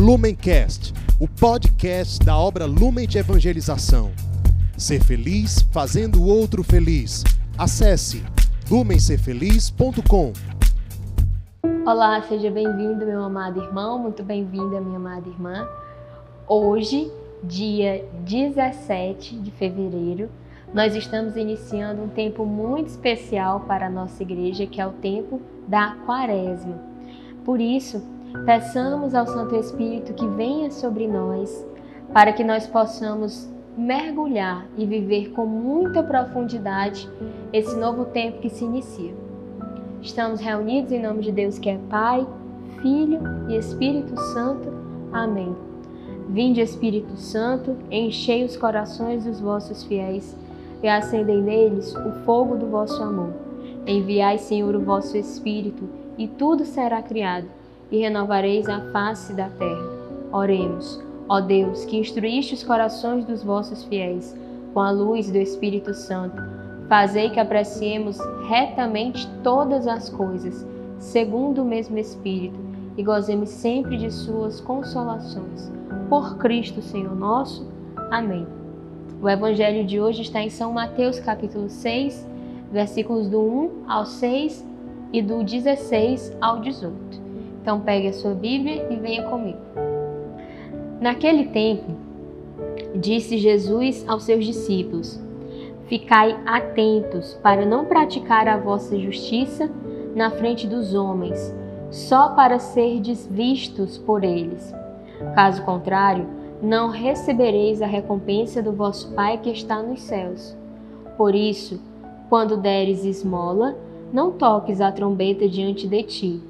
Lumencast, o podcast da obra Lumen de Evangelização. Ser feliz fazendo o outro feliz. Acesse lumencerfeliz.com. Olá, seja bem-vindo, meu amado irmão, muito bem-vinda, minha amada irmã. Hoje, dia 17 de fevereiro, nós estamos iniciando um tempo muito especial para a nossa igreja, que é o tempo da Quaresma. Por isso, peçamos ao Santo Espírito que venha sobre nós, para que nós possamos mergulhar e viver com muita profundidade esse novo tempo que se inicia. Estamos reunidos em nome de Deus que é Pai, Filho e Espírito Santo. Amém. Vinde, Espírito Santo, enchei os corações dos vossos fiéis e acendei neles o fogo do vosso amor. Enviai, Senhor, o vosso Espírito, e tudo será criado, e renovareis a face da terra. Oremos, ó Deus, que instruíste os corações dos vossos fiéis com a luz do Espírito Santo. Fazei que apreciemos retamente todas as coisas, segundo o mesmo Espírito, e gozemos sempre de suas consolações. Por Cristo, Senhor nosso. Amém. O evangelho de hoje está em São Mateus, capítulo 6, versículos do 1 ao 6 e do 16 ao 18. Então pegue a sua Bíblia e venha comigo. Naquele tempo, disse Jesus aos seus discípulos: Ficai atentos para não praticar a vossa justiça na frente dos homens, só para serdes vistos por eles. Caso contrário, não recebereis a recompensa do vosso Pai que está nos céus. Por isso, quando deres esmola, não toques a trombeta diante de ti,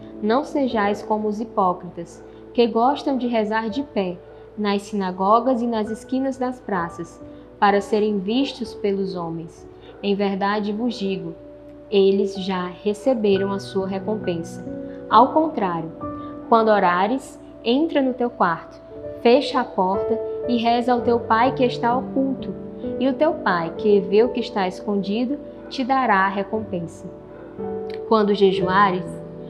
não sejais como os hipócritas, que gostam de rezar de pé, nas sinagogas e nas esquinas das praças, para serem vistos pelos homens. Em verdade vos digo, eles já receberam a sua recompensa. Ao contrário, quando orares, entra no teu quarto, fecha a porta e reza ao teu Pai que está oculto, e o teu Pai, que vê o que está escondido, te dará a recompensa. Quando jejuares,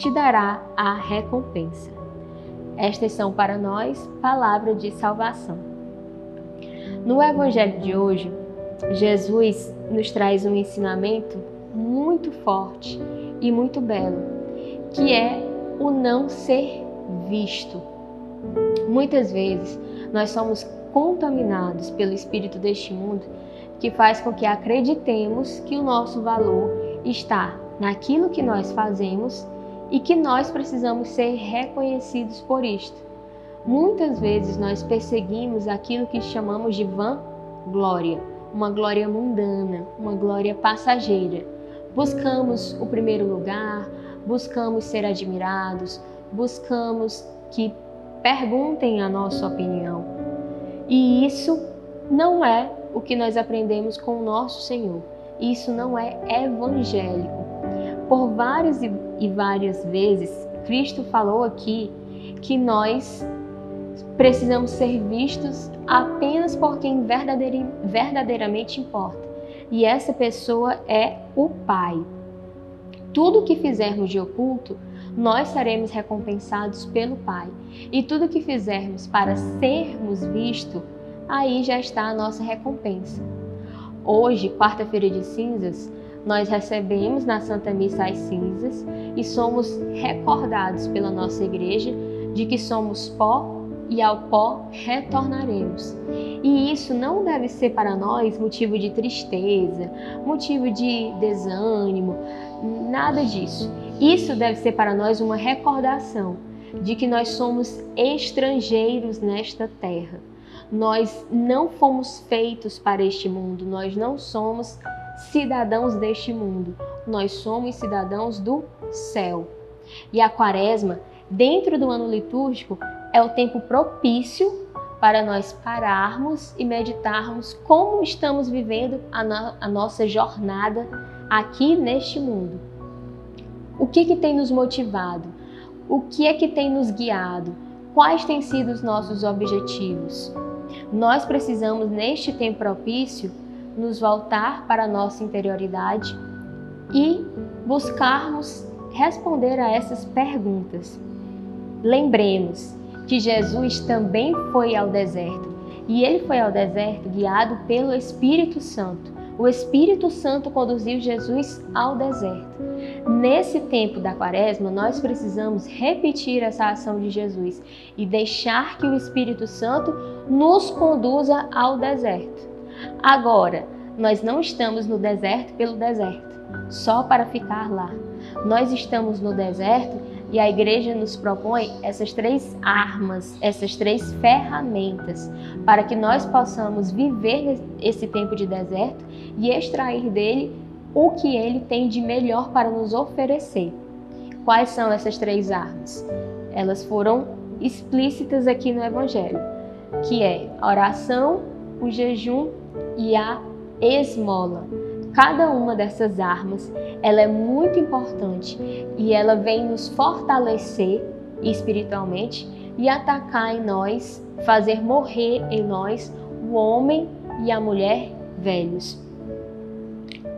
te dará a recompensa. Estas são para nós palavras de salvação. No Evangelho de hoje, Jesus nos traz um ensinamento muito forte e muito belo, que é o não ser visto. Muitas vezes nós somos contaminados pelo espírito deste mundo que faz com que acreditemos que o nosso valor está naquilo que nós fazemos e que nós precisamos ser reconhecidos por isto. Muitas vezes nós perseguimos aquilo que chamamos de vã glória, uma glória mundana, uma glória passageira. Buscamos o primeiro lugar, buscamos ser admirados, buscamos que perguntem a nossa opinião. E isso não é o que nós aprendemos com o nosso Senhor. Isso não é evangélico. Por várias e várias vezes, Cristo falou aqui que nós precisamos ser vistos apenas por quem verdadeiramente importa. E essa pessoa é o Pai. Tudo que fizermos de oculto, nós seremos recompensados pelo Pai. E tudo que fizermos para sermos vistos, aí já está a nossa recompensa. Hoje, quarta-feira de cinzas, nós recebemos na Santa Missa as cinzas e somos recordados pela nossa igreja de que somos pó e ao pó retornaremos. E isso não deve ser para nós motivo de tristeza, motivo de desânimo, nada disso. Isso deve ser para nós uma recordação de que nós somos estrangeiros nesta terra. Nós não fomos feitos para este mundo, nós não somos cidadãos deste mundo, nós somos cidadãos do céu. E a quaresma, dentro do ano litúrgico, é o tempo propício para nós pararmos e meditarmos como estamos vivendo a, no a nossa jornada aqui neste mundo. O que, que tem nos motivado? O que é que tem nos guiado? Quais têm sido os nossos objetivos? Nós precisamos, neste tempo propício, nos voltar para a nossa interioridade e buscarmos responder a essas perguntas. Lembremos que Jesus também foi ao deserto e ele foi ao deserto guiado pelo Espírito Santo. O Espírito Santo conduziu Jesus ao deserto. Nesse tempo da quaresma, nós precisamos repetir essa ação de Jesus e deixar que o Espírito Santo nos conduza ao deserto. Agora, nós não estamos no deserto pelo deserto, só para ficar lá. Nós estamos no deserto e a igreja nos propõe essas três armas, essas três ferramentas, para que nós possamos viver esse tempo de deserto e extrair dele o que ele tem de melhor para nos oferecer. Quais são essas três armas? Elas foram explícitas aqui no Evangelho, que é oração, o jejum e a esmola. Cada uma dessas armas, ela é muito importante e ela vem nos fortalecer espiritualmente e atacar em nós, fazer morrer em nós o homem e a mulher velhos.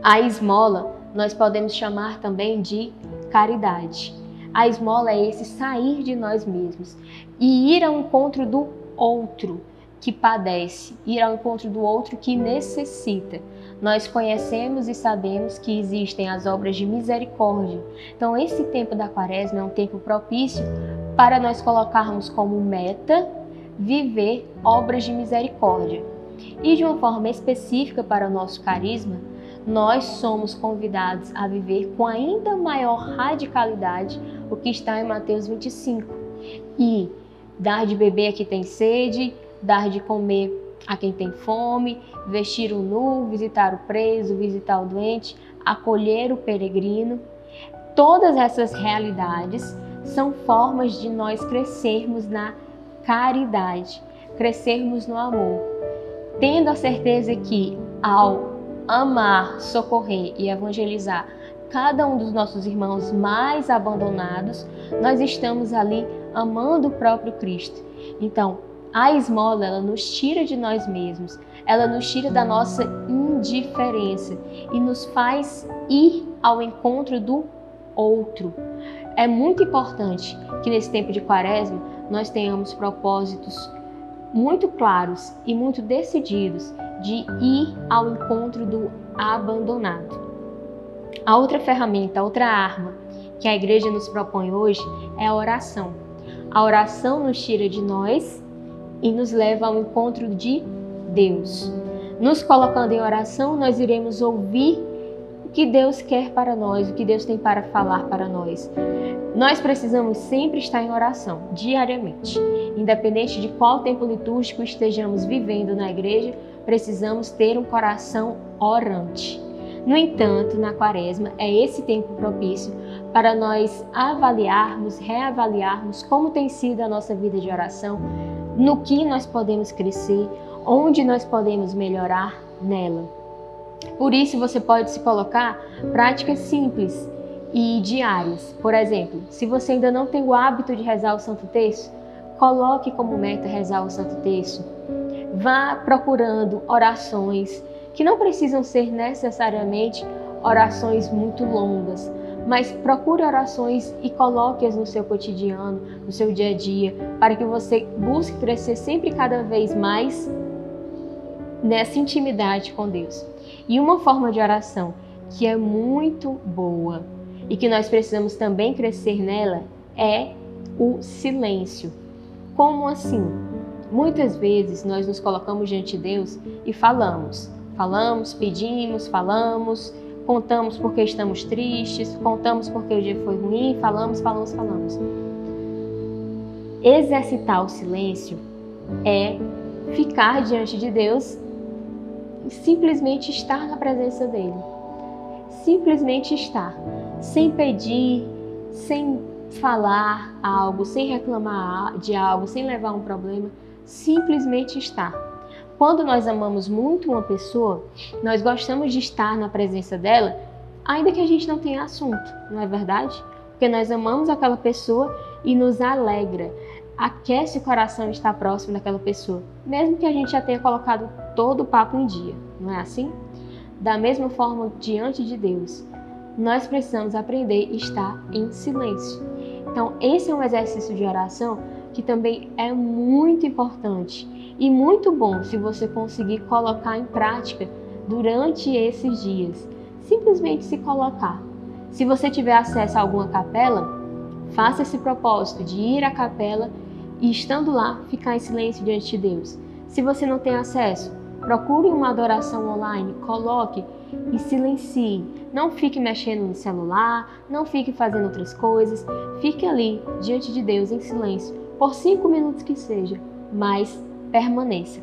A esmola nós podemos chamar também de caridade. A esmola é esse sair de nós mesmos e ir ao encontro do outro que padece, ir ao encontro do outro que necessita. Nós conhecemos e sabemos que existem as obras de misericórdia. Então, esse tempo da quaresma é um tempo propício para nós colocarmos como meta viver obras de misericórdia. E de uma forma específica para o nosso carisma, nós somos convidados a viver com ainda maior radicalidade o que está em Mateus 25 e dar de beber a quem tem sede, dar de comer a quem tem fome, vestir o nu, visitar o preso, visitar o doente, acolher o peregrino. Todas essas realidades são formas de nós crescermos na caridade, crescermos no amor, tendo a certeza que ao amar, socorrer e evangelizar cada um dos nossos irmãos mais abandonados, nós estamos ali amando o próprio Cristo. Então, a esmola, ela nos tira de nós mesmos, ela nos tira da nossa indiferença e nos faz ir ao encontro do outro. É muito importante que nesse tempo de quaresma nós tenhamos propósitos muito claros e muito decididos de ir ao encontro do abandonado. A outra ferramenta, a outra arma que a igreja nos propõe hoje é a oração. A oração nos tira de nós e nos leva ao encontro de Deus. Nos colocando em oração, nós iremos ouvir o que Deus quer para nós, o que Deus tem para falar para nós. Nós precisamos sempre estar em oração, diariamente. Independente de qual tempo litúrgico estejamos vivendo na igreja, precisamos ter um coração orante. No entanto, na quaresma é esse tempo propício para nós avaliarmos, reavaliarmos como tem sido a nossa vida de oração, no que nós podemos crescer, onde nós podemos melhorar nela. Por isso, você pode se colocar práticas simples e diárias. Por exemplo, se você ainda não tem o hábito de rezar o Santo Terço, coloque como meta rezar o Santo Terço. Vá procurando orações que não precisam ser necessariamente orações muito longas, mas procure orações e coloque-as no seu cotidiano, no seu dia a dia, para que você busque crescer sempre cada vez mais nessa intimidade com Deus. E uma forma de oração que é muito boa e que nós precisamos também crescer nela é o silêncio. Como assim? Muitas vezes nós nos colocamos diante de Deus e falamos, falamos, pedimos, falamos, contamos porque estamos tristes, contamos porque o dia foi ruim, falamos, falamos, falamos. Exercitar o silêncio é ficar diante de Deus e simplesmente estar na presença dele. Simplesmente estar, sem pedir, sem falar algo, sem reclamar de algo, sem levar um problema, simplesmente estar. Quando nós amamos muito uma pessoa, nós gostamos de estar na presença dela, ainda que a gente não tenha assunto, não é verdade? Porque nós amamos aquela pessoa e nos alegra, aquece o coração estar próximo daquela pessoa, mesmo que a gente já tenha colocado todo o papo em dia, não é assim? Da mesma forma, diante de Deus, nós precisamos aprender a estar em silêncio. Então, esse é um exercício de oração que também é muito importante e muito bom se você conseguir colocar em prática durante esses dias. Simplesmente se colocar. Se você tiver acesso a alguma capela, faça esse propósito de ir à capela e, estando lá, ficar em silêncio diante de Deus. Se você não tem acesso, procure uma adoração online, coloque e silencie. Não fique mexendo no celular, não fique fazendo outras coisas. Fique ali, diante de Deus, em silêncio, por cinco minutos que seja, mas permaneça.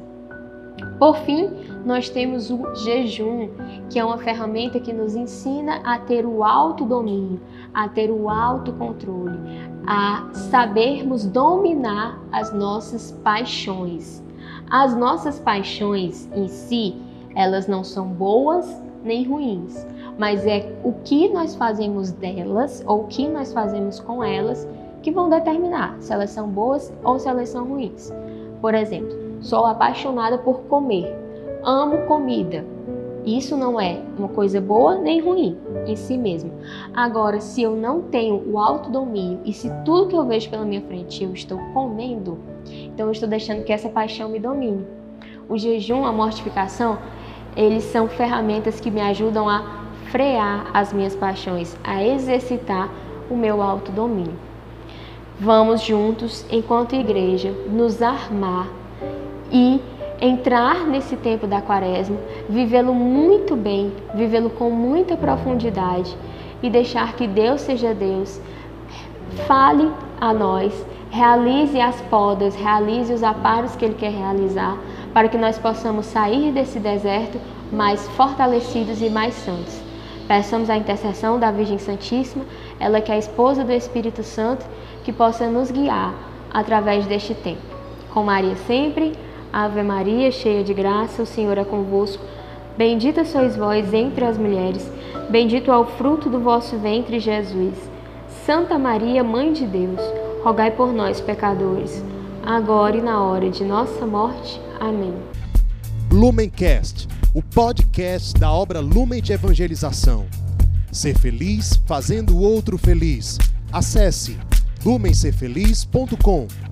Por fim, nós temos o jejum, que é uma ferramenta que nos ensina a ter o autodomínio, a ter o autocontrole, a sabermos dominar as nossas paixões. As nossas paixões em si, elas não são boas nem ruins, mas é o que nós fazemos delas ou o que nós fazemos com elas que vão determinar se elas são boas ou se elas são ruins. Por exemplo, sou apaixonada por comer, amo comida. Isso não é uma coisa boa nem ruim em si mesmo. Agora, se eu não tenho o autodomínio e se tudo que eu vejo pela minha frente eu estou comendo, então eu estou deixando que essa paixão me domine. O jejum, a mortificação, eles são ferramentas que me ajudam a frear as minhas paixões, a exercitar o meu autodomínio. Vamos juntos, enquanto igreja, nos armar e entrar nesse tempo da quaresma, vivê-lo muito bem, vivê-lo com muita profundidade e deixar que Deus seja Deus, fale a nós, realize as podas, realize os aparos que Ele quer realizar, para que nós possamos sair desse deserto mais fortalecidos e mais santos. Peçamos a intercessão da Virgem Santíssima, ela que é a esposa do Espírito Santo, que possa nos guiar através deste tempo. Com Maria sempre, Ave Maria, cheia de graça, o Senhor é convosco. Bendita sois vós entre as mulheres, bendito é o fruto do vosso ventre, Jesus. Santa Maria, Mãe de Deus, rogai por nós, pecadores, agora e na hora de nossa morte. Amém. Lumencast, o podcast da obra Lumen de Evangelização. Ser feliz fazendo o outro feliz. Acesse lumencerfeliz.com.